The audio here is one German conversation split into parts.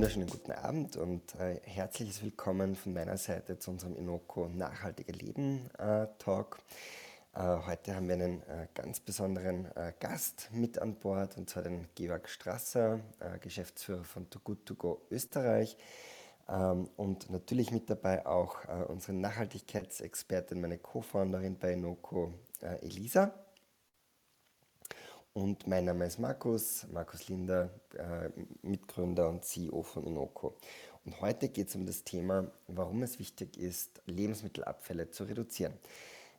wunderschönen guten Abend und äh, herzliches Willkommen von meiner Seite zu unserem Inoko Nachhaltiger Leben äh, Talk. Äh, heute haben wir einen äh, ganz besonderen äh, Gast mit an Bord und zwar den Georg Strasser, äh, Geschäftsführer von Too Good To Go Österreich. Ähm, und natürlich mit dabei auch unsere Nachhaltigkeitsexpertin, meine Co-Founderin bei Inoko, Elisa. Und mein Name ist Markus, Markus Linder, äh, Mitgründer und CEO von Inoko. Und heute geht es um das Thema, warum es wichtig ist, Lebensmittelabfälle zu reduzieren.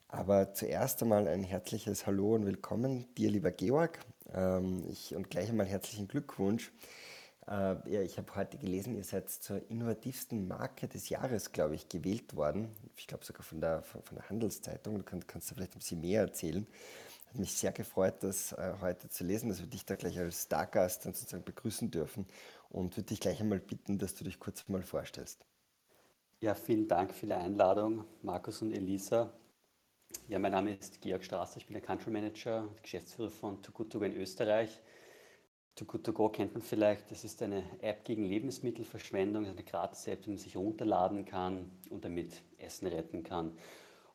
Aber zuerst einmal ein herzliches Hallo und Willkommen dir, lieber Georg. Ähm, ich, und gleich einmal herzlichen Glückwunsch. Äh, ja, ich habe heute gelesen, ihr seid zur innovativsten Marke des Jahres, glaube ich, gewählt worden. Ich glaube sogar von der, von, von der Handelszeitung. Du kannst, kannst du vielleicht ein bisschen mehr erzählen. Hat mich sehr gefreut, das äh, heute zu lesen, dass wir dich da gleich als Stargast dann sozusagen begrüßen dürfen und würde dich gleich einmal bitten, dass du dich kurz mal vorstellst. Ja, vielen Dank für die Einladung, Markus und Elisa. Ja, mein Name ist Georg Strasser, ich bin der Country Manager und Geschäftsführer von Too Good To Go in Österreich. Too Good To Go kennt man vielleicht, das ist eine App gegen Lebensmittelverschwendung, eine Gratis-App, die man sich runterladen kann und damit Essen retten kann.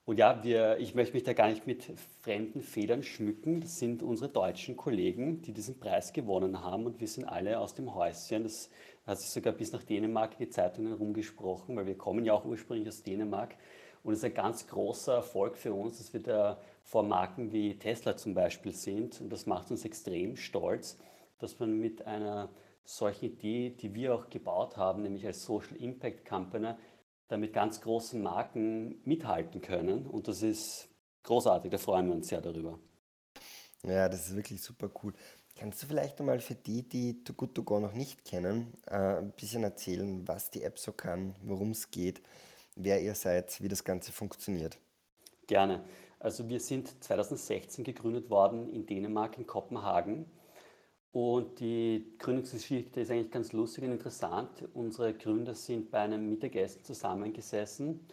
Und ja, wir, ich möchte mich da gar nicht mit fremden Federn schmücken. Das sind unsere deutschen Kollegen, die diesen Preis gewonnen haben und wir sind alle aus dem Häuschen. Das hat sich sogar bis nach Dänemark in die Zeitungen rumgesprochen, weil wir kommen ja auch ursprünglich aus Dänemark. Und es ist ein ganz großer Erfolg für uns, dass wir da vor Marken wie Tesla zum Beispiel sind. Und das macht uns extrem stolz, dass man mit einer solchen Idee, die wir auch gebaut haben, nämlich als Social Impact Company, damit ganz großen Marken mithalten können. Und das ist großartig, da freuen wir uns sehr darüber. Ja, das ist wirklich super cool. Kannst du vielleicht einmal für die, die Too Good To Go noch nicht kennen, äh, ein bisschen erzählen, was die App so kann, worum es geht, wer ihr seid, wie das Ganze funktioniert? Gerne. Also wir sind 2016 gegründet worden in Dänemark, in Kopenhagen. Und die Gründungsgeschichte ist eigentlich ganz lustig und interessant. Unsere Gründer sind bei einem Mittagessen zusammengesessen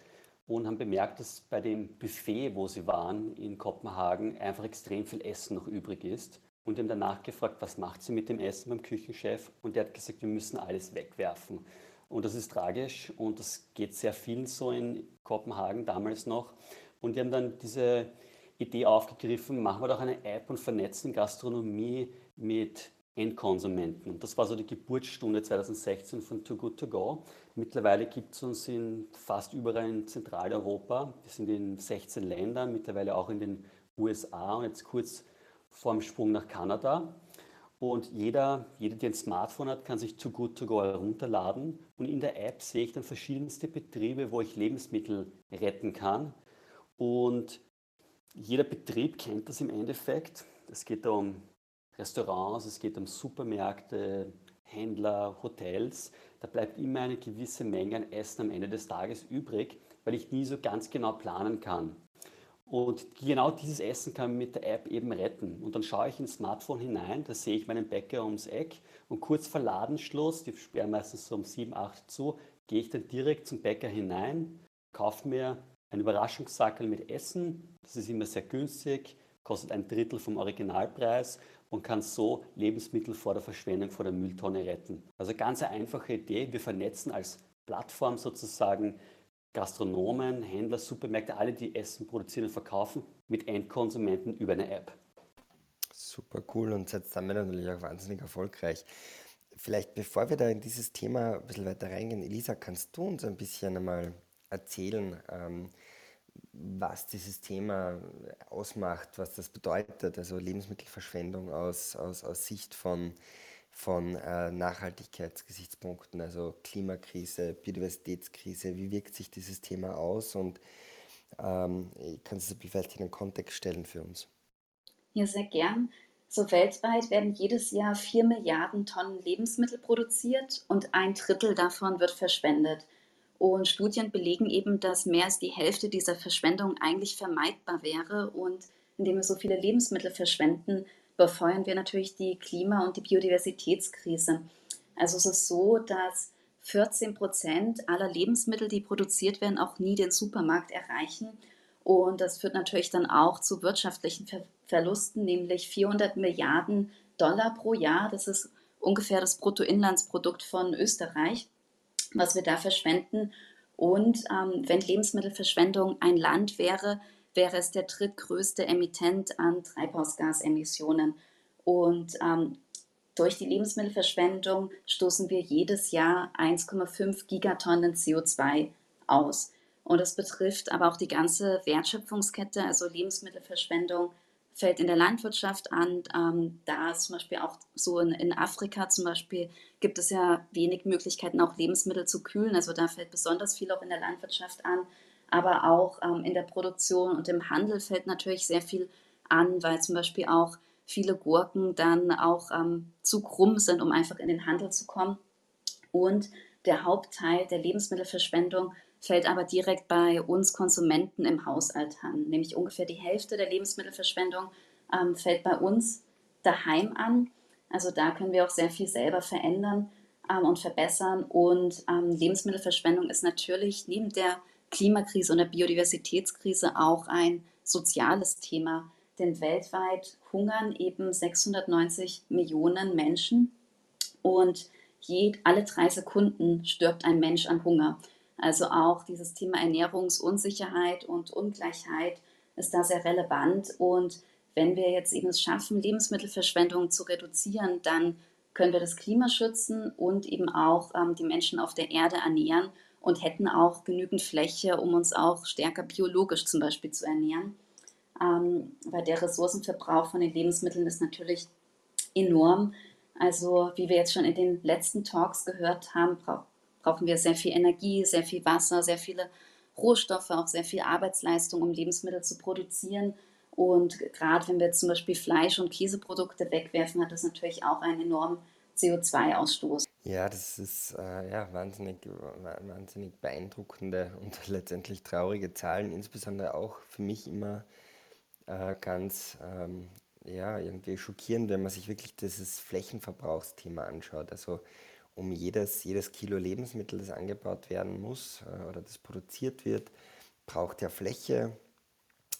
und haben bemerkt, dass bei dem Buffet, wo sie waren in Kopenhagen, einfach extrem viel Essen noch übrig ist. Und haben danach gefragt, was macht sie mit dem Essen beim Küchenchef? Und der hat gesagt, wir müssen alles wegwerfen. Und das ist tragisch und das geht sehr vielen so in Kopenhagen damals noch. Und die haben dann diese Idee aufgegriffen, machen wir doch eine App und vernetzen Gastronomie mit Endkonsumenten. Und das war so die Geburtsstunde 2016 von Too Good To Go. Mittlerweile gibt es uns in fast überall in Zentraleuropa. Wir sind in 16 Ländern, mittlerweile auch in den USA und jetzt kurz vorm Sprung nach Kanada. Und jeder, jeder, der ein Smartphone hat, kann sich Too Good To Go herunterladen. Und in der App sehe ich dann verschiedenste Betriebe, wo ich Lebensmittel retten kann. Und jeder Betrieb kennt das im Endeffekt. Es geht da um Restaurants, es geht um Supermärkte, Händler, Hotels. Da bleibt immer eine gewisse Menge an Essen am Ende des Tages übrig, weil ich nie so ganz genau planen kann. Und genau dieses Essen kann man mit der App eben retten. Und dann schaue ich ins Smartphone hinein, da sehe ich meinen Bäcker ums Eck und kurz vor Ladenschluss, die sperren meistens so um 7, 8 zu, gehe ich dann direkt zum Bäcker hinein, kaufe mir einen Überraschungssackel mit Essen, das ist immer sehr günstig, kostet ein Drittel vom Originalpreis und kann so Lebensmittel vor der Verschwendung, vor der Mülltonne retten. Also ganz eine einfache Idee. Wir vernetzen als Plattform sozusagen Gastronomen, Händler, Supermärkte, alle, die Essen produzieren und verkaufen, mit Endkonsumenten über eine App. Super cool und jetzt wir natürlich auch wahnsinnig erfolgreich. Vielleicht bevor wir da in dieses Thema ein bisschen weiter reingehen, Elisa, kannst du uns ein bisschen einmal erzählen, ähm, was dieses Thema ausmacht, was das bedeutet, also Lebensmittelverschwendung aus, aus, aus Sicht von, von äh, Nachhaltigkeitsgesichtspunkten, also Klimakrise, Biodiversitätskrise, wie wirkt sich dieses Thema aus und ähm, kannst du es vielleicht in den Kontext stellen für uns? Ja, sehr gern. So weltweit werden jedes Jahr 4 Milliarden Tonnen Lebensmittel produziert und ein Drittel davon wird verschwendet. Und Studien belegen eben, dass mehr als die Hälfte dieser Verschwendung eigentlich vermeidbar wäre. Und indem wir so viele Lebensmittel verschwenden, befeuern wir natürlich die Klima- und die Biodiversitätskrise. Also es ist so, dass 14 Prozent aller Lebensmittel, die produziert werden, auch nie den Supermarkt erreichen. Und das führt natürlich dann auch zu wirtschaftlichen Ver Verlusten, nämlich 400 Milliarden Dollar pro Jahr. Das ist ungefähr das Bruttoinlandsprodukt von Österreich, was wir da verschwenden. Und ähm, wenn Lebensmittelverschwendung ein Land wäre, wäre es der drittgrößte Emittent an Treibhausgasemissionen. Und ähm, durch die Lebensmittelverschwendung stoßen wir jedes Jahr 1,5 Gigatonnen CO2 aus. Und das betrifft aber auch die ganze Wertschöpfungskette, also Lebensmittelverschwendung fällt in der Landwirtschaft an. Ähm, da zum Beispiel auch so in, in, Afrika zum Beispiel gibt es ja wenig Möglichkeiten, auch Lebensmittel zu kühlen. Also da fällt besonders viel auch in der Landwirtschaft an. Aber auch ähm, in der Produktion und im Handel fällt natürlich sehr viel an, weil zum Beispiel auch viele Gurken dann auch ähm, zu krumm sind, um einfach in den Handel zu kommen. Und der Hauptteil der Lebensmittelverschwendung fällt aber direkt bei uns Konsumenten im Haushalt an. Nämlich ungefähr die Hälfte der Lebensmittelverschwendung ähm, fällt bei uns daheim an. Also da können wir auch sehr viel selber verändern ähm, und verbessern. Und ähm, Lebensmittelverschwendung ist natürlich neben der Klimakrise und der Biodiversitätskrise auch ein soziales Thema. Denn weltweit hungern eben 690 Millionen Menschen und je, alle drei Sekunden stirbt ein Mensch an Hunger. Also auch dieses Thema Ernährungsunsicherheit und Ungleichheit ist da sehr relevant. Und wenn wir jetzt eben es schaffen, Lebensmittelverschwendung zu reduzieren, dann können wir das Klima schützen und eben auch ähm, die Menschen auf der Erde ernähren und hätten auch genügend Fläche, um uns auch stärker biologisch zum Beispiel zu ernähren. Ähm, weil der Ressourcenverbrauch von den Lebensmitteln ist natürlich enorm. Also wie wir jetzt schon in den letzten Talks gehört haben, braucht brauchen wir sehr viel Energie, sehr viel Wasser, sehr viele Rohstoffe, auch sehr viel Arbeitsleistung, um Lebensmittel zu produzieren. Und gerade wenn wir zum Beispiel Fleisch- und Käseprodukte wegwerfen, hat das natürlich auch einen enormen CO2-Ausstoß. Ja, das ist äh, ja, wahnsinnig, wahnsinnig beeindruckende und letztendlich traurige Zahlen, insbesondere auch für mich immer äh, ganz ähm, ja, irgendwie schockierend, wenn man sich wirklich dieses Flächenverbrauchsthema anschaut. Also um jedes, jedes Kilo Lebensmittel, das angebaut werden muss äh, oder das produziert wird, braucht ja Fläche,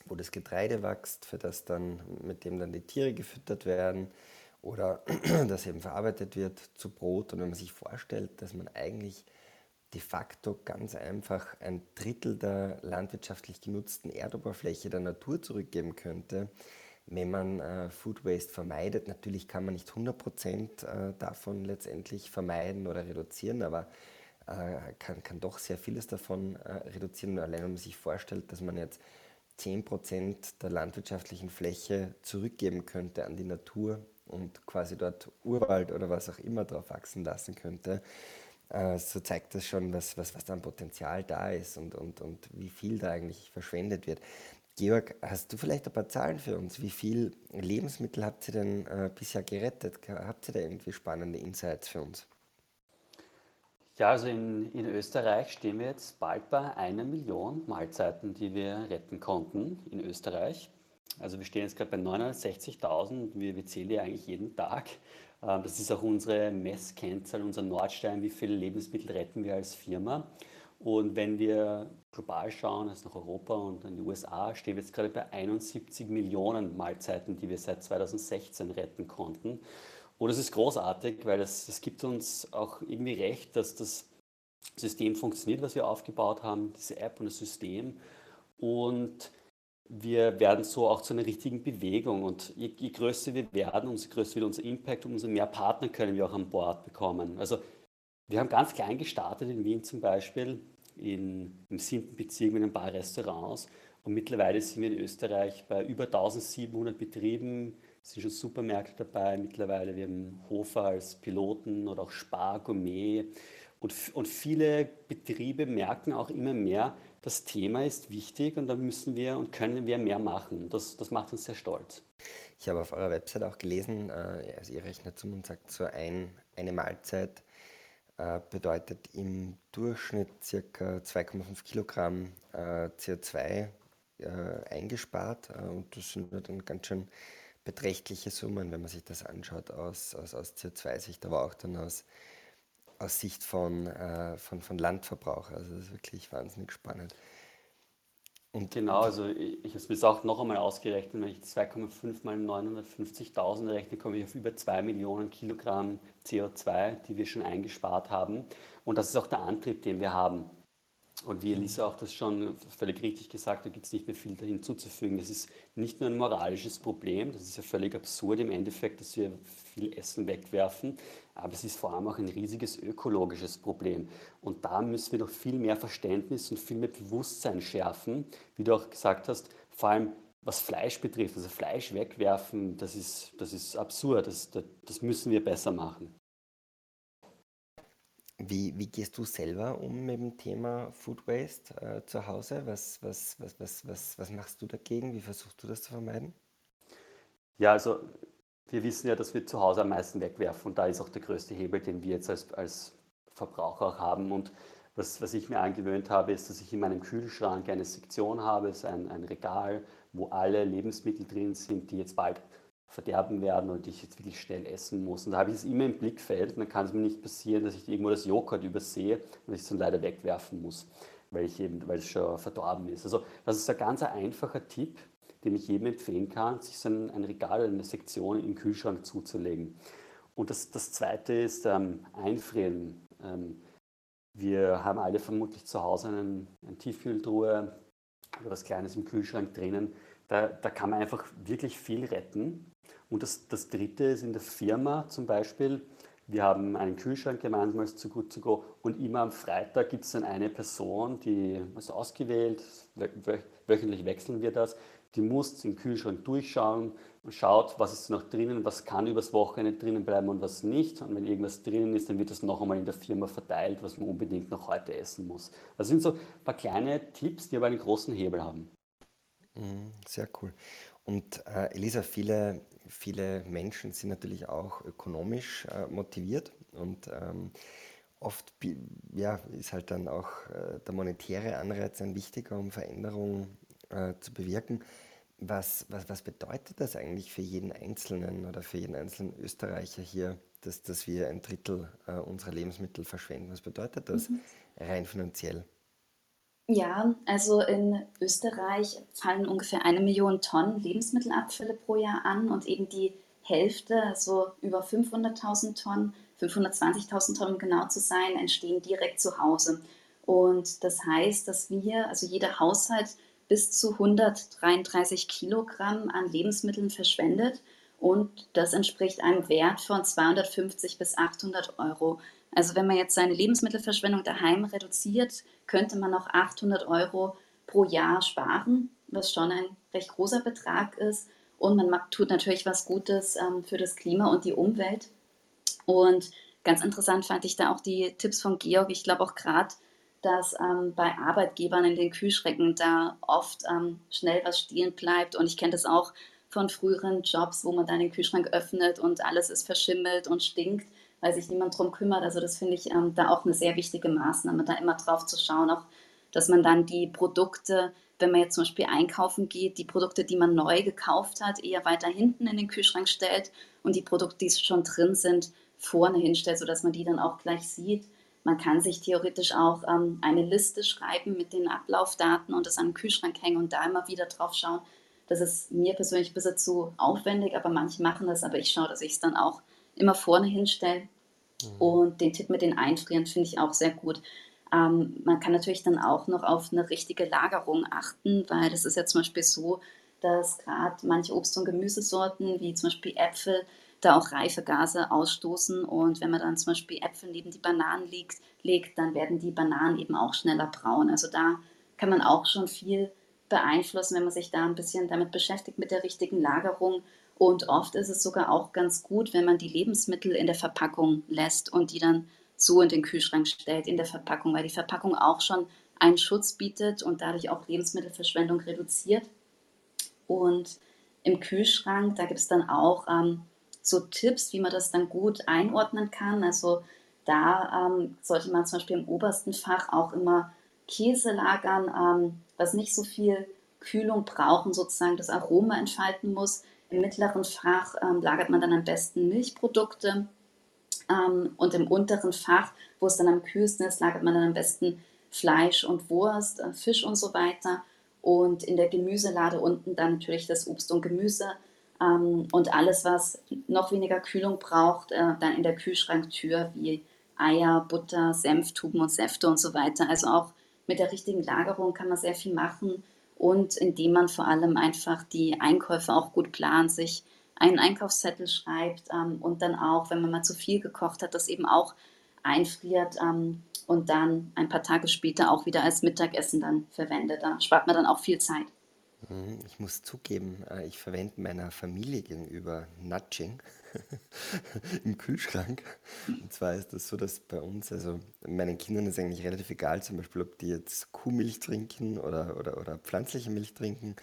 wo das Getreide wächst, für das dann, mit dem dann die Tiere gefüttert werden oder das eben verarbeitet wird zu Brot. Und wenn man sich vorstellt, dass man eigentlich de facto ganz einfach ein Drittel der landwirtschaftlich genutzten Erdoberfläche der Natur zurückgeben könnte, wenn man äh, Food Waste vermeidet. Natürlich kann man nicht 100% äh, davon letztendlich vermeiden oder reduzieren, aber äh, kann, kann doch sehr vieles davon äh, reduzieren. Allein wenn man sich vorstellt, dass man jetzt 10% der landwirtschaftlichen Fläche zurückgeben könnte an die Natur und quasi dort Urwald oder was auch immer drauf wachsen lassen könnte, äh, so zeigt das schon, was, was, was da an Potenzial da ist und, und, und wie viel da eigentlich verschwendet wird. Georg, hast du vielleicht ein paar Zahlen für uns? Wie viel Lebensmittel habt ihr denn äh, bisher gerettet? Habt ihr da irgendwie spannende Insights für uns? Ja, also in, in Österreich stehen wir jetzt bald bei einer Million Mahlzeiten, die wir retten konnten in Österreich. Also wir stehen jetzt gerade bei 960.000. Wir, wir zählen ja eigentlich jeden Tag. Ähm, das ist auch unsere Messkennzahl, unser Nordstein, wie viele Lebensmittel retten wir als Firma. Und wenn wir global schauen, also nach Europa und in die USA, stehen wir jetzt gerade bei 71 Millionen Mahlzeiten, die wir seit 2016 retten konnten. Und das ist großartig, weil es, gibt uns auch irgendwie recht, dass das System funktioniert, was wir aufgebaut haben, diese App und das System. Und wir werden so auch zu einer richtigen Bewegung. Und je, je größer wir werden, umso größer wird unser Impact, umso mehr Partner können wir auch an Bord bekommen. Also wir haben ganz klein gestartet in Wien zum Beispiel in, im siebten Bezirk mit ein paar Restaurants. Und mittlerweile sind wir in Österreich bei über 1700 Betrieben, es sind schon Supermärkte dabei mittlerweile. Wir haben Hofer als Piloten oder auch Spar, Gourmet. Und, und viele Betriebe merken auch immer mehr, das Thema ist wichtig und da müssen wir und können wir mehr machen. Das, das macht uns sehr stolz. Ich habe auf eurer Website auch gelesen, äh, also ihr rechnet zum und sagt so ein, eine Mahlzeit äh, bedeutet im Durchschnitt ca. 2,5 Kilogramm äh, CO2 äh, eingespart. und das sind dann ganz schön beträchtliche Summen, wenn man sich das anschaut aus, aus, aus CO2-Sicht, aber auch dann aus, aus Sicht von, von, von Landverbrauch. Also das ist wirklich wahnsinnig spannend. Und genau, also ich, ich habe es auch noch einmal ausgerechnet, wenn ich 2,5 mal 950.000 rechne, komme ich auf über 2 Millionen Kilogramm CO2, die wir schon eingespart haben. Und das ist auch der Antrieb, den wir haben. Und wie Elisa auch das schon völlig richtig gesagt, da gibt es nicht mehr viel hinzuzufügen. Das ist nicht nur ein moralisches Problem, das ist ja völlig absurd im Endeffekt, dass wir viel Essen wegwerfen, aber es ist vor allem auch ein riesiges ökologisches Problem. Und da müssen wir doch viel mehr Verständnis und viel mehr Bewusstsein schärfen, wie du auch gesagt hast, vor allem was Fleisch betrifft. Also Fleisch wegwerfen, das ist, das ist absurd, das, das müssen wir besser machen. Wie, wie gehst du selber um mit dem Thema Food Waste äh, zu Hause? Was, was, was, was, was, was machst du dagegen? Wie versuchst du das zu vermeiden? Ja, also wir wissen ja, dass wir zu Hause am meisten wegwerfen und da ist auch der größte Hebel, den wir jetzt als, als Verbraucher auch haben. Und was, was ich mir angewöhnt habe, ist, dass ich in meinem Kühlschrank eine Sektion habe, ein, ein Regal, wo alle Lebensmittel drin sind, die jetzt bald verderben werden und ich jetzt wirklich schnell essen muss. Und da habe ich es immer im Blickfeld und dann kann es mir nicht passieren, dass ich irgendwo das Joghurt übersehe und ich es dann leider wegwerfen muss, weil, ich eben, weil es schon verdorben ist. Also das ist ein ganz einfacher Tipp, den ich jedem empfehlen kann, sich so ein, Regal oder eine Sektion im Kühlschrank zuzulegen. Und das, das Zweite ist ähm, Einfrieren. Ähm, wir haben alle vermutlich zu Hause einen, eine Tiefkühltruhe oder was Kleines im Kühlschrank drinnen. Da, da kann man einfach wirklich viel retten. Und das, das Dritte ist in der Firma zum Beispiel, wir haben einen Kühlschrank gemeinsam als zu gut zu go und immer am Freitag gibt es dann eine Person, die ist ausgewählt, wöchentlich wechseln wir das, die muss den Kühlschrank durchschauen und schaut, was ist noch drinnen, was kann übers Wochenende drinnen bleiben und was nicht. Und wenn irgendwas drinnen ist, dann wird das noch einmal in der Firma verteilt, was man unbedingt noch heute essen muss. Das sind so ein paar kleine Tipps, die aber einen großen Hebel haben. Mhm, sehr cool. Und äh, Elisa, viele, viele Menschen sind natürlich auch ökonomisch äh, motiviert und ähm, oft ja, ist halt dann auch äh, der monetäre Anreiz ein wichtiger, um Veränderungen äh, zu bewirken. Was, was, was bedeutet das eigentlich für jeden Einzelnen oder für jeden einzelnen Österreicher hier, dass, dass wir ein Drittel äh, unserer Lebensmittel verschwenden? Was bedeutet das mhm. rein finanziell? Ja, also in Österreich fallen ungefähr eine Million Tonnen Lebensmittelabfälle pro Jahr an und eben die Hälfte, also über 500.000 Tonnen, 520.000 Tonnen um genau zu sein, entstehen direkt zu Hause. Und das heißt, dass wir, also jeder Haushalt bis zu 133 Kilogramm an Lebensmitteln verschwendet und das entspricht einem Wert von 250 bis 800 Euro. Also wenn man jetzt seine Lebensmittelverschwendung daheim reduziert, könnte man auch 800 Euro pro Jahr sparen, was schon ein recht großer Betrag ist. Und man tut natürlich was Gutes ähm, für das Klima und die Umwelt. Und ganz interessant fand ich da auch die Tipps von Georg. Ich glaube auch gerade, dass ähm, bei Arbeitgebern in den Kühlschränken da oft ähm, schnell was stehen bleibt. Und ich kenne das auch von früheren Jobs, wo man dann den Kühlschrank öffnet und alles ist verschimmelt und stinkt weil sich niemand drum kümmert. Also das finde ich ähm, da auch eine sehr wichtige Maßnahme, da immer drauf zu schauen, auch dass man dann die Produkte, wenn man jetzt zum Beispiel einkaufen geht, die Produkte, die man neu gekauft hat, eher weiter hinten in den Kühlschrank stellt und die Produkte, die schon drin sind, vorne hinstellt, sodass man die dann auch gleich sieht. Man kann sich theoretisch auch ähm, eine Liste schreiben mit den Ablaufdaten und das an den Kühlschrank hängen und da immer wieder drauf schauen. Das ist mir persönlich ein bisschen zu aufwendig, aber manche machen das, aber ich schaue, dass ich es dann auch immer vorne hinstelle Mhm. Und den Tipp mit den Einfrieren finde ich auch sehr gut. Ähm, man kann natürlich dann auch noch auf eine richtige Lagerung achten, weil das ist ja zum Beispiel so, dass gerade manche Obst- und Gemüsesorten, wie zum Beispiel Äpfel, da auch reife Gase ausstoßen. Und wenn man dann zum Beispiel Äpfel neben die Bananen legt, legt, dann werden die Bananen eben auch schneller braun. Also da kann man auch schon viel beeinflussen, wenn man sich da ein bisschen damit beschäftigt mit der richtigen Lagerung und oft ist es sogar auch ganz gut, wenn man die Lebensmittel in der Verpackung lässt und die dann so in den Kühlschrank stellt, in der Verpackung, weil die Verpackung auch schon einen Schutz bietet und dadurch auch Lebensmittelverschwendung reduziert. Und im Kühlschrank, da gibt es dann auch ähm, so Tipps, wie man das dann gut einordnen kann. Also da ähm, sollte man zum Beispiel im obersten Fach auch immer Käse lagern, ähm, was nicht so viel Kühlung brauchen, sozusagen das Aroma entfalten muss. Im mittleren Fach ähm, lagert man dann am besten Milchprodukte ähm, und im unteren Fach, wo es dann am kühlsten ist, lagert man dann am besten Fleisch und Wurst, äh, Fisch und so weiter. Und in der Gemüselade unten dann natürlich das Obst und Gemüse. Ähm, und alles, was noch weniger Kühlung braucht, äh, dann in der Kühlschranktür wie Eier, Butter, Senftuben und Säfte und so weiter. Also auch mit der richtigen Lagerung kann man sehr viel machen und indem man vor allem einfach die Einkäufe auch gut plant, sich einen Einkaufszettel schreibt ähm, und dann auch, wenn man mal zu viel gekocht hat, das eben auch einfriert ähm, und dann ein paar Tage später auch wieder als Mittagessen dann verwendet. Da spart man dann auch viel Zeit. Mhm, ich muss zugeben, äh, ich verwende meiner Familie gegenüber Nudging im Kühlschrank. Und zwar ist das so, dass bei uns, also meinen Kindern ist eigentlich relativ egal, zum Beispiel, ob die jetzt Kuhmilch trinken oder, oder, oder pflanzliche Milch trinken.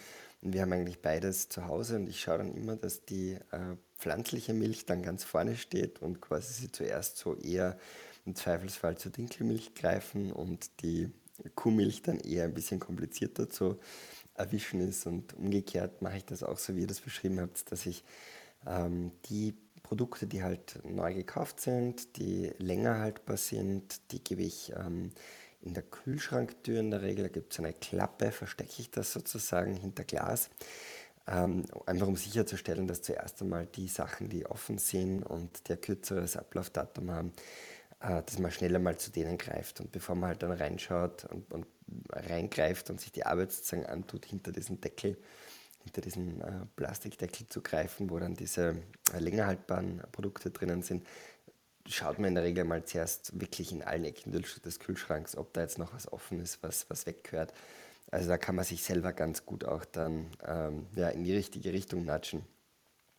Und wir haben eigentlich beides zu Hause und ich schaue dann immer, dass die äh, pflanzliche Milch dann ganz vorne steht und quasi sie zuerst so eher im Zweifelsfall zur Dinkelmilch greifen und die Kuhmilch dann eher ein bisschen komplizierter zu erwischen ist. Und umgekehrt mache ich das auch so, wie ihr das beschrieben habt, dass ich ähm, die Produkte, die halt neu gekauft sind, die länger haltbar sind, die gebe ich ähm, in der Kühlschranktür in der Regel. Da gibt es eine Klappe, verstecke ich das sozusagen hinter Glas. Ähm, einfach um sicherzustellen, dass zuerst einmal die Sachen, die offen sind und der kürzeres Ablaufdatum haben, äh, dass man schneller mal zu denen greift. Und bevor man halt dann reinschaut und, und reingreift und sich die Arbeit sozusagen antut, hinter diesen Deckel, hinter diesen äh, Plastikdeckel zu greifen, wo dann diese äh, länger haltbaren Produkte drinnen sind, schaut man in der Regel mal zuerst wirklich in allen Ecken des Kühlschranks, ob da jetzt noch was offen ist, was, was weggehört. Also da kann man sich selber ganz gut auch dann ähm, ja, in die richtige Richtung natschen.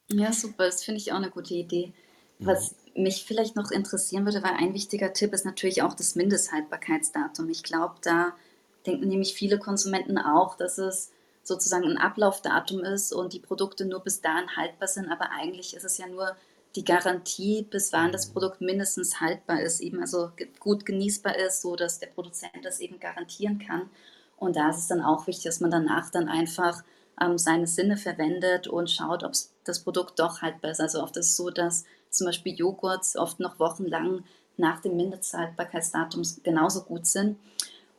Ja, super, das finde ich auch eine gute Idee. Was mhm. mich vielleicht noch interessieren würde, weil ein wichtiger Tipp ist natürlich auch das Mindesthaltbarkeitsdatum. Ich glaube, da denken nämlich viele Konsumenten auch, dass es sozusagen ein Ablaufdatum ist und die Produkte nur bis dahin haltbar sind, aber eigentlich ist es ja nur die Garantie, bis wann das mhm. Produkt mindestens haltbar ist, eben also gut genießbar ist, so dass der Produzent das eben garantieren kann. Und da ist es dann auch wichtig, dass man danach dann einfach ähm, seine Sinne verwendet und schaut, ob das Produkt doch haltbar ist. Also oft ist es so, dass zum Beispiel Joghurts oft noch wochenlang nach dem Mindesthaltbarkeitsdatum genauso gut sind.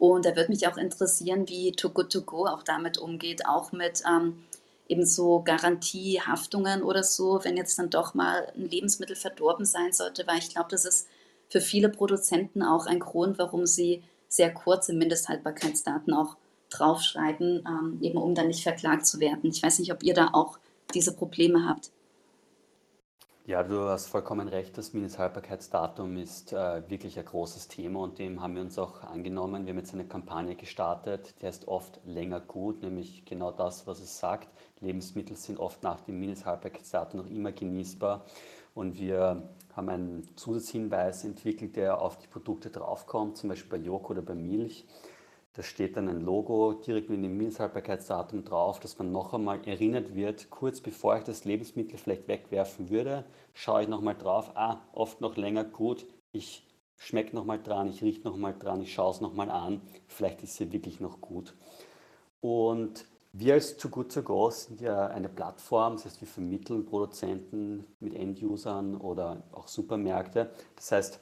Und da würde mich auch interessieren, wie Too Good To Go auch damit umgeht, auch mit ähm, eben so Garantiehaftungen oder so, wenn jetzt dann doch mal ein Lebensmittel verdorben sein sollte, weil ich glaube, das ist für viele Produzenten auch ein Grund, warum sie sehr kurze Mindesthaltbarkeitsdaten auch draufschreiben, ähm, eben um dann nicht verklagt zu werden. Ich weiß nicht, ob ihr da auch diese Probleme habt. Ja, du hast vollkommen recht. Das Mindesthaltbarkeitsdatum ist äh, wirklich ein großes Thema und dem haben wir uns auch angenommen. Wir haben jetzt eine Kampagne gestartet, die heißt oft länger gut, nämlich genau das, was es sagt. Lebensmittel sind oft nach dem Mindesthaltbarkeitsdatum noch immer genießbar und wir haben einen Zusatzhinweis entwickelt, der auf die Produkte draufkommt, zum Beispiel bei Joghurt oder bei Milch. Da steht dann ein Logo direkt mit dem Mindesthaltbarkeitsdatum drauf, dass man noch einmal erinnert wird, kurz bevor ich das Lebensmittel vielleicht wegwerfen würde, schaue ich nochmal drauf, ah, oft noch länger gut, ich schmecke nochmal dran, ich rieche nochmal dran, ich schaue es nochmal an, vielleicht ist sie wirklich noch gut. Und wir als Too Good To Go sind ja eine Plattform, das heißt, wir vermitteln Produzenten mit Endusern oder auch Supermärkte. Das heißt,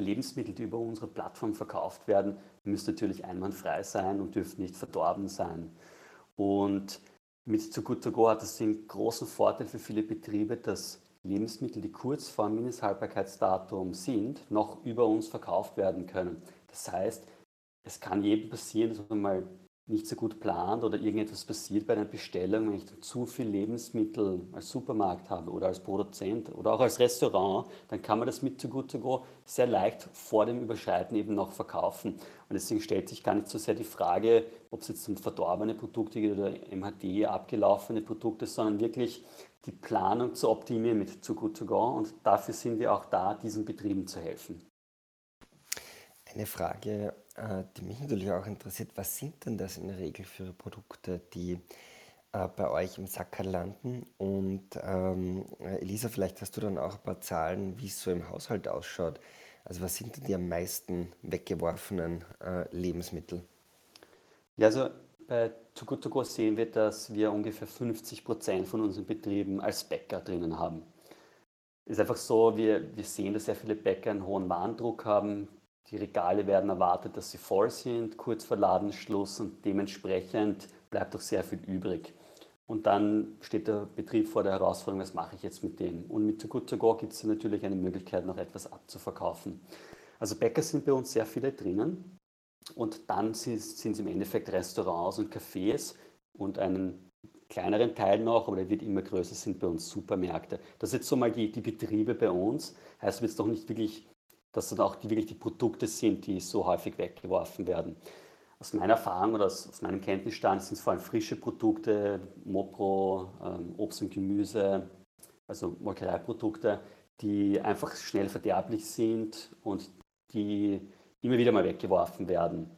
Lebensmittel, die über unsere Plattform verkauft werden, müssen natürlich einwandfrei sein und dürfen nicht verdorben sein. Und mit Too Good To Go hat das den großen Vorteil für viele Betriebe, dass Lebensmittel, die kurz vor dem Mindesthaltbarkeitsdatum sind, noch über uns verkauft werden können. Das heißt, es kann jedem passieren, dass man mal nicht so gut plant oder irgendetwas passiert bei einer Bestellung, wenn ich zu viel Lebensmittel als Supermarkt habe oder als Produzent oder auch als Restaurant, dann kann man das mit Too Good To Go sehr leicht vor dem Überschreiten eben noch verkaufen. Und deswegen stellt sich gar nicht so sehr die Frage, ob es jetzt um verdorbene Produkte geht oder MHD abgelaufene Produkte, sondern wirklich die Planung zu optimieren mit Too Good To Go. Und dafür sind wir auch da, diesen Betrieben zu helfen. Eine Frage, äh, die mich natürlich auch interessiert, was sind denn das in der Regel für Produkte, die äh, bei euch im Sacker landen? Und ähm, Elisa, vielleicht hast du dann auch ein paar Zahlen, wie es so im Haushalt ausschaut. Also was sind denn die am meisten weggeworfenen äh, Lebensmittel? Ja, also bei Too Good To Go sehen wir, dass wir ungefähr 50 Prozent von unseren Betrieben als Bäcker drinnen haben. Es ist einfach so, wir, wir sehen, dass sehr viele Bäcker einen hohen Warendruck haben, die Regale werden erwartet, dass sie voll sind, kurz vor Ladenschluss und dementsprechend bleibt auch sehr viel übrig. Und dann steht der Betrieb vor der Herausforderung, was mache ich jetzt mit dem? Und mit Too Good To Go gibt es natürlich eine Möglichkeit, noch etwas abzuverkaufen. Also Bäcker sind bei uns sehr viele drinnen. Und dann sind es im Endeffekt Restaurants und Cafés und einen kleineren Teil noch, aber der wird immer größer, sind bei uns Supermärkte. Das sind jetzt so mal die, die Betriebe bei uns. Heißt jetzt doch nicht wirklich, dass dann auch die, wirklich die Produkte sind, die so häufig weggeworfen werden. Aus meiner Erfahrung oder aus, aus meinem Kenntnisstand sind es vor allem frische Produkte, Mopro, ähm, Obst und Gemüse, also Molkereiprodukte, die einfach schnell verderblich sind und die immer wieder mal weggeworfen werden.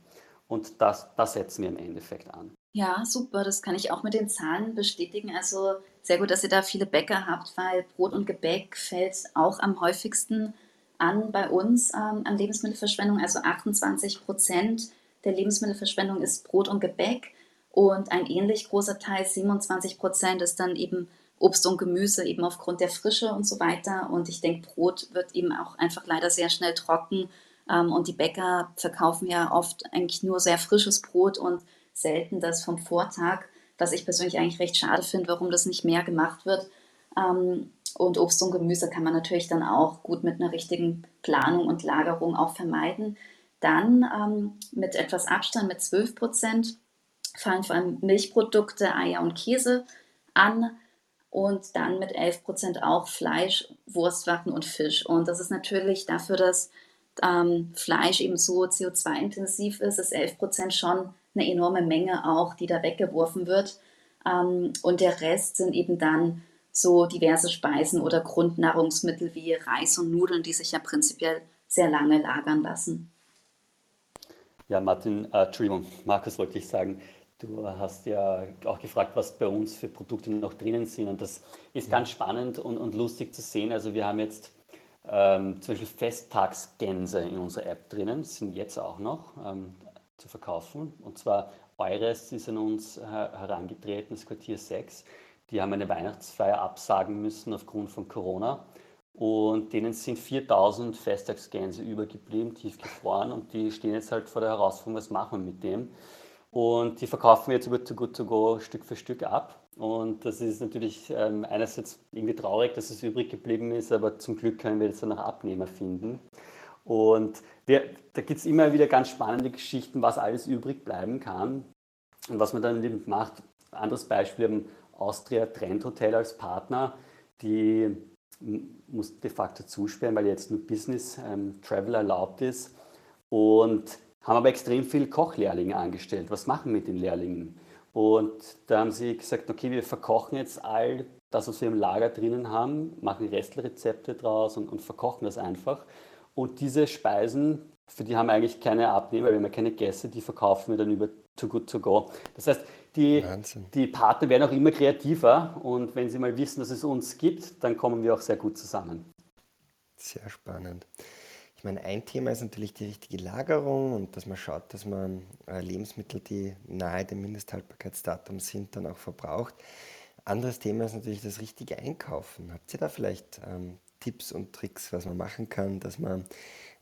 Und das, das setzen wir im Endeffekt an. Ja, super, das kann ich auch mit den Zahlen bestätigen. Also sehr gut, dass ihr da viele Bäcker habt, weil Brot und Gebäck fällt auch am häufigsten an bei uns ähm, an Lebensmittelverschwendung. Also 28 Prozent der Lebensmittelverschwendung ist Brot und Gebäck und ein ähnlich großer Teil, 27 Prozent, ist dann eben Obst und Gemüse, eben aufgrund der Frische und so weiter. Und ich denke, Brot wird eben auch einfach leider sehr schnell trocken. Ähm, und die Bäcker verkaufen ja oft eigentlich nur sehr frisches Brot und selten das vom Vortag, was ich persönlich eigentlich recht schade finde, warum das nicht mehr gemacht wird. Ähm, und Obst und Gemüse kann man natürlich dann auch gut mit einer richtigen Planung und Lagerung auch vermeiden. Dann ähm, mit etwas Abstand, mit 12 Prozent, fallen vor allem Milchprodukte, Eier und Käse an. Und dann mit 11 Prozent auch Fleisch, Wurstwaffen und Fisch. Und das ist natürlich dafür, dass ähm, Fleisch eben so CO2-intensiv ist, ist 11 Prozent schon eine enorme Menge auch, die da weggeworfen wird. Ähm, und der Rest sind eben dann so diverse Speisen oder Grundnahrungsmittel wie Reis und Nudeln, die sich ja prinzipiell sehr lange lagern lassen. Ja, Martin, äh, Entschuldigung, Markus wollte ich sagen, du hast ja auch gefragt, was bei uns für Produkte noch drinnen sind. Und das ist ganz spannend und, und lustig zu sehen. Also wir haben jetzt ähm, zum Beispiel Festtagsgänse in unserer App drinnen, sind jetzt auch noch. Ähm, zu verkaufen. Und zwar Eures ist an uns herangetreten, das Quartier 6. Die haben eine Weihnachtsfeier absagen müssen aufgrund von Corona. Und denen sind 4000 Festtagsgänse übergeblieben, tiefgefroren. Und die stehen jetzt halt vor der Herausforderung, was machen wir mit dem? Und die verkaufen wir jetzt über Too Good To Go Stück für Stück ab. Und das ist natürlich ähm, einerseits irgendwie traurig, dass es übrig geblieben ist, aber zum Glück können wir jetzt dann noch Abnehmer finden. Und wir, da gibt es immer wieder ganz spannende Geschichten, was alles übrig bleiben kann und was man dann eben macht. Anderes Beispiel, Austria Trend Hotel als Partner, die muss de facto zusperren, weil jetzt nur Business ähm, Travel erlaubt ist und haben aber extrem viele Kochlehrlinge angestellt. Was machen wir mit den Lehrlingen? Und da haben sie gesagt, okay, wir verkochen jetzt all das, was wir im Lager drinnen haben, machen Restelrezepte draus und, und verkochen das einfach. Und diese Speisen, für die haben wir eigentlich keine Abnehmer, wir haben ja keine Gäste, die verkaufen wir dann über Too Good To Go. Das heißt, die, die Partner werden auch immer kreativer und wenn sie mal wissen, dass es uns gibt, dann kommen wir auch sehr gut zusammen. Sehr spannend. Ich meine, ein Thema ist natürlich die richtige Lagerung und dass man schaut, dass man äh, Lebensmittel, die nahe dem Mindesthaltbarkeitsdatum sind, dann auch verbraucht. Anderes Thema ist natürlich das richtige Einkaufen. Habt ihr da vielleicht ähm, Tipps und Tricks, was man machen kann, dass man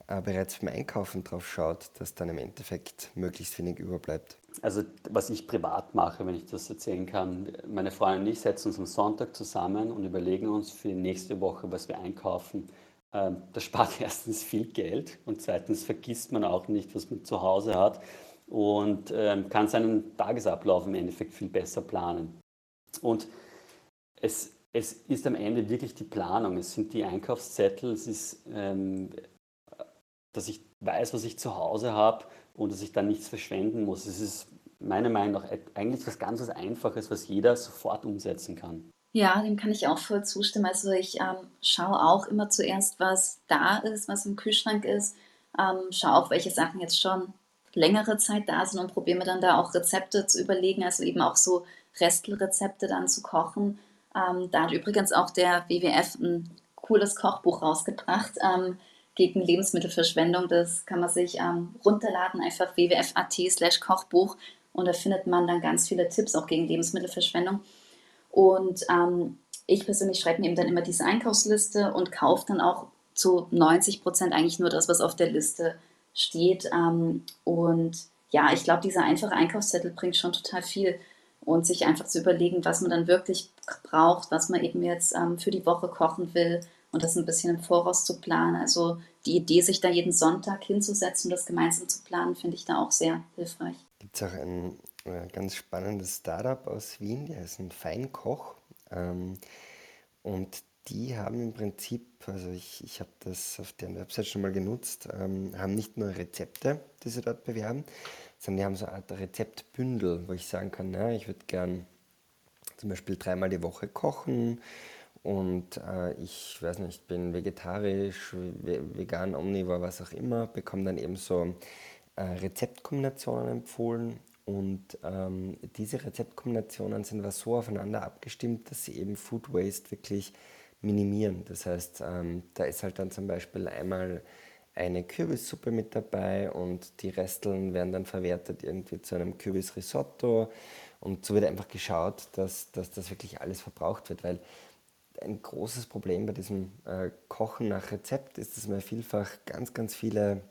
äh, bereits beim Einkaufen drauf schaut, dass dann im Endeffekt möglichst wenig überbleibt. Also was ich privat mache, wenn ich das erzählen kann, meine Freundin und ich setzen uns am Sonntag zusammen und überlegen uns für die nächste Woche, was wir einkaufen. Ähm, das spart erstens viel Geld und zweitens vergisst man auch nicht, was man zu Hause hat und ähm, kann seinen Tagesablauf im Endeffekt viel besser planen. Und es es ist am Ende wirklich die Planung. Es sind die Einkaufszettel, es ist, ähm, dass ich weiß, was ich zu Hause habe und dass ich dann nichts verschwenden muss. Es ist meiner Meinung nach eigentlich was ganz Einfaches, was jeder sofort umsetzen kann. Ja, dem kann ich auch voll zustimmen. Also ich ähm, schaue auch immer zuerst, was da ist, was im Kühlschrank ist. Ähm, schaue auch, welche Sachen jetzt schon längere Zeit da sind und probiere mir dann da auch Rezepte zu überlegen, also eben auch so Restelrezepte dann zu kochen ähm, da hat übrigens auch der WWF ein cooles Kochbuch rausgebracht ähm, gegen Lebensmittelverschwendung. Das kann man sich ähm, runterladen, einfach wwf.at slash Kochbuch. Und da findet man dann ganz viele Tipps auch gegen Lebensmittelverschwendung. Und ähm, ich persönlich schreibe mir eben dann immer diese Einkaufsliste und kaufe dann auch zu 90 Prozent eigentlich nur das, was auf der Liste steht. Ähm, und ja, ich glaube, dieser einfache Einkaufszettel bringt schon total viel. Und sich einfach zu überlegen, was man dann wirklich braucht, was man eben jetzt ähm, für die Woche kochen will und das ein bisschen im Voraus zu planen. Also die Idee, sich da jeden Sonntag hinzusetzen und das gemeinsam zu planen, finde ich da auch sehr hilfreich. Gibt es auch ein äh, ganz spannendes Startup aus Wien, die heißen Feinkoch. Ähm, und die haben im Prinzip, also ich, ich habe das auf deren Website schon mal genutzt, ähm, haben nicht nur Rezepte, die sie dort bewerben, sondern die haben so eine Art Rezeptbündel, wo ich sagen kann, na, ich würde gern zum Beispiel dreimal die Woche kochen und äh, ich weiß nicht, bin vegetarisch, vegan, omnivor, was auch immer, bekomme dann eben so äh, Rezeptkombinationen empfohlen und ähm, diese Rezeptkombinationen sind aber so aufeinander abgestimmt, dass sie eben Food Waste wirklich minimieren. Das heißt, ähm, da ist halt dann zum Beispiel einmal eine Kürbissuppe mit dabei und die Resteln werden dann verwertet irgendwie zu einem Kürbisrisotto. Und so wird einfach geschaut, dass, dass das wirklich alles verbraucht wird, weil ein großes Problem bei diesem äh, Kochen nach Rezept ist, dass man vielfach ganz, ganz viele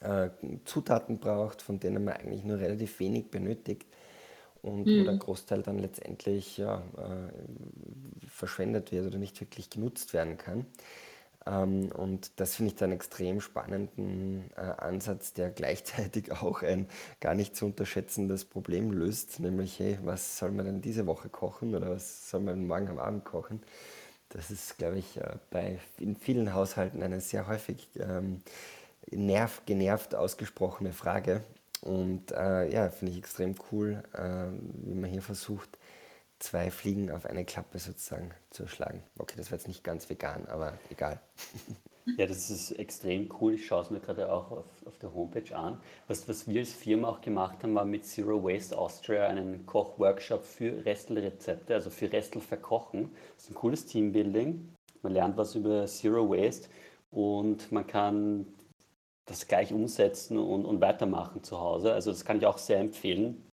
äh, Zutaten braucht, von denen man eigentlich nur relativ wenig benötigt und mhm. wo der Großteil dann letztendlich ja, äh, verschwendet wird oder nicht wirklich genutzt werden kann. Ähm, und das finde ich einen extrem spannenden äh, Ansatz, der gleichzeitig auch ein gar nicht zu unterschätzendes Problem löst, nämlich, hey, was soll man denn diese Woche kochen oder was soll man morgen am Abend kochen? Das ist, glaube ich, äh, bei in vielen Haushalten eine sehr häufig ähm, nerv, genervt ausgesprochene Frage. Und äh, ja, finde ich extrem cool, äh, wie man hier versucht, zwei Fliegen auf eine Klappe sozusagen zu schlagen. Okay, das war jetzt nicht ganz vegan, aber egal. Ja, das ist extrem cool. Ich schaue es mir gerade auch auf, auf der Homepage an. Was, was wir als Firma auch gemacht haben, war mit Zero Waste Austria einen Kochworkshop für Restelrezepte, also für Restel verkochen. Das ist ein cooles Teambuilding. Man lernt was über Zero Waste und man kann das gleich umsetzen und, und weitermachen zu Hause. Also das kann ich auch sehr empfehlen,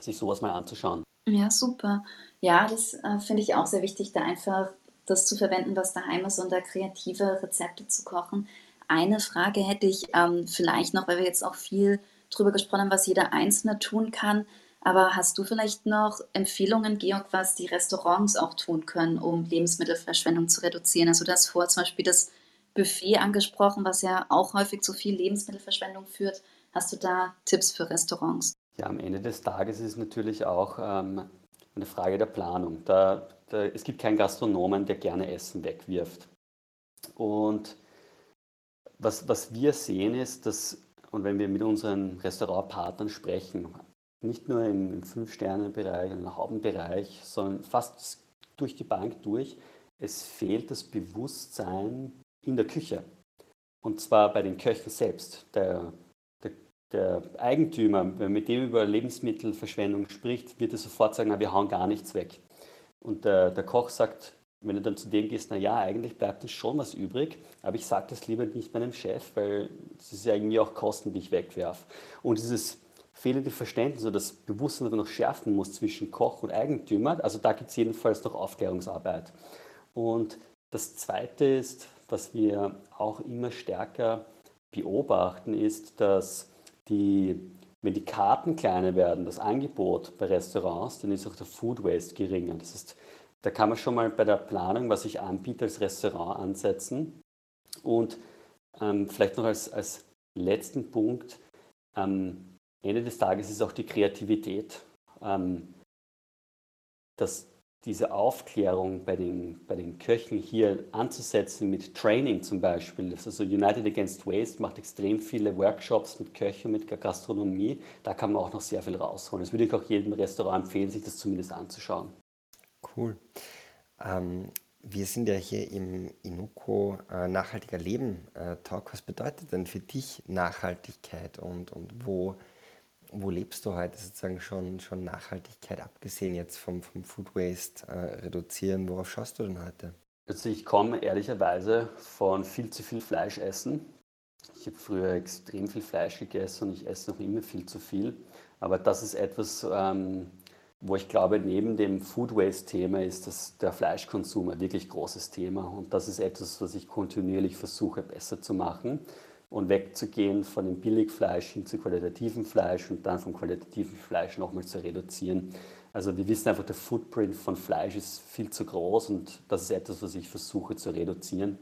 sich sowas mal anzuschauen. Ja, super. Ja, das äh, finde ich auch sehr wichtig, da einfach das zu verwenden, was daheim ist und da kreative Rezepte zu kochen. Eine Frage hätte ich ähm, vielleicht noch, weil wir jetzt auch viel drüber gesprochen haben, was jeder Einzelne tun kann. Aber hast du vielleicht noch Empfehlungen, Georg, was die Restaurants auch tun können, um Lebensmittelverschwendung zu reduzieren? Also das vor zum Beispiel das Buffet angesprochen, was ja auch häufig zu viel Lebensmittelverschwendung führt. Hast du da Tipps für Restaurants? Ja, am Ende des Tages ist natürlich auch ähm, eine Frage der Planung. Da, da, es gibt keinen Gastronomen, der gerne Essen wegwirft. Und was, was wir sehen ist, dass, und wenn wir mit unseren Restaurantpartnern sprechen, nicht nur im, Fünf-Sterne-Bereich, im Hauptbereich, sondern fast durch die Bank durch, es fehlt das Bewusstsein in der Küche. Und zwar bei den Köchen selbst. Der, der, Eigentümer, wenn mit dem über Lebensmittelverschwendung spricht, wird er sofort sagen, na, wir hauen gar nichts weg. Und der, der Koch sagt, wenn du dann zu dem gehst, na ja, eigentlich bleibt uns schon was übrig, aber ich sage das lieber nicht meinem Chef, weil es ist ja irgendwie auch Kosten, die ich wegwerfe. Und dieses fehlende Verständnis oder das Bewusstsein, das man noch schärfen muss zwischen Koch und Eigentümer, also da gibt es jedenfalls noch Aufklärungsarbeit. Und das Zweite ist, was wir auch immer stärker beobachten, ist, dass die, wenn die Karten kleiner werden, das Angebot bei Restaurants, dann ist auch der Food Waste geringer. Das heißt, da kann man schon mal bei der Planung, was ich anbiete, als Restaurant ansetzen. Und ähm, vielleicht noch als, als letzten Punkt, am Ende des Tages ist auch die Kreativität. Ähm, das diese Aufklärung bei den, bei den Köchen hier anzusetzen mit Training zum Beispiel. Also United Against Waste macht extrem viele Workshops mit Köchen, mit Gastronomie. Da kann man auch noch sehr viel rausholen. Das würde ich auch jedem Restaurant empfehlen, sich das zumindest anzuschauen. Cool. Ähm, wir sind ja hier im Inuko äh, Nachhaltiger Leben äh, Talk. Was bedeutet denn für dich Nachhaltigkeit und, und wo wo lebst du heute sozusagen schon, schon Nachhaltigkeit, abgesehen jetzt vom, vom Food Waste äh, reduzieren? Worauf schaust du denn heute? Also ich komme ehrlicherweise von viel zu viel Fleisch essen. Ich habe früher extrem viel Fleisch gegessen und ich esse noch immer viel zu viel. Aber das ist etwas, ähm, wo ich glaube, neben dem Food Waste-Thema ist das, der Fleischkonsum ein wirklich großes Thema. Und das ist etwas, was ich kontinuierlich versuche besser zu machen. Und wegzugehen von dem Billigfleisch hin zu qualitativen Fleisch und dann vom qualitativen Fleisch nochmal zu reduzieren. Also wir wissen einfach, der Footprint von Fleisch ist viel zu groß und das ist etwas, was ich versuche zu reduzieren.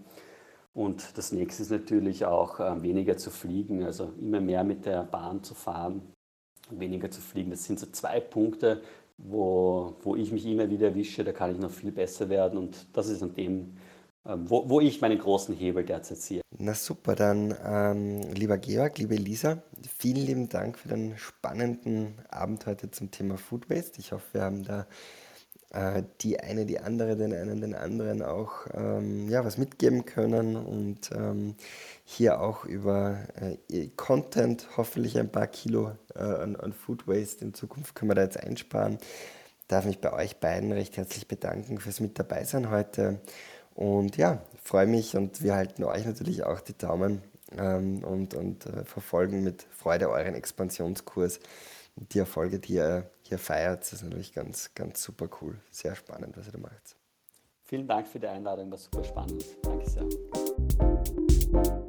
Und das nächste ist natürlich auch äh, weniger zu fliegen, also immer mehr mit der Bahn zu fahren, weniger zu fliegen. Das sind so zwei Punkte, wo, wo ich mich immer wieder erwische, da kann ich noch viel besser werden und das ist an dem, wo, wo ich meinen großen Hebel derzeit sehe. Na super, dann ähm, lieber Georg, liebe Lisa, vielen lieben Dank für den spannenden Abend heute zum Thema Food Waste. Ich hoffe, wir haben da äh, die eine, die andere, den einen, den anderen auch ähm, ja, was mitgeben können und ähm, hier auch über äh, Content hoffentlich ein paar Kilo äh, an, an Food Waste in Zukunft können wir da jetzt einsparen. Darf mich bei euch beiden recht herzlich bedanken fürs Mit dabei sein heute. Und ja, freue mich und wir halten euch natürlich auch die Daumen ähm, und, und äh, verfolgen mit Freude euren Expansionskurs. Die Erfolge, die ihr hier feiert, das ist natürlich ganz, ganz super cool. Sehr spannend, was ihr da macht. Vielen Dank für die Einladung, war super spannend. Danke sehr.